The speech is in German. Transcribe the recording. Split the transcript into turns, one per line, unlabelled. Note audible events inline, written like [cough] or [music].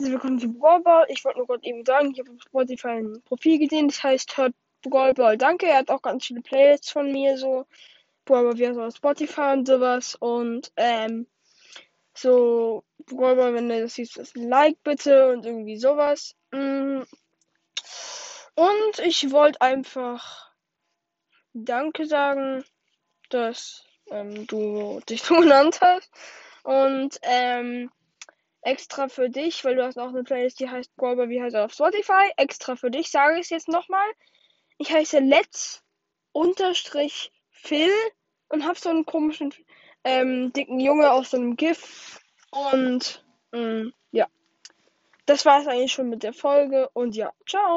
willkommen zu Brawlball. Ich wollte nur gerade eben sagen, ich habe auf Spotify ein Profil gesehen, das heißt hört Brawlball. Danke, er hat auch ganz viele Playlists von mir, so Brawlball wie auf Spotify und sowas. Und ähm, so Brawlball, wenn du das siehst, das Like bitte und irgendwie sowas. Mm. Und ich wollte einfach Danke sagen, dass ähm, du dich so [laughs] genannt hast. Und ähm, extra für dich, weil du hast auch eine Playlist, die heißt Brawlball, wie heißt er auf Spotify. Extra für dich sage ich es jetzt nochmal. Ich heiße Let's unterstrich Phil und hab so einen komischen ähm, dicken Junge aus so einem GIF. Und mh, mm, ja, das war es eigentlich schon mit der Folge. Und ja, ciao.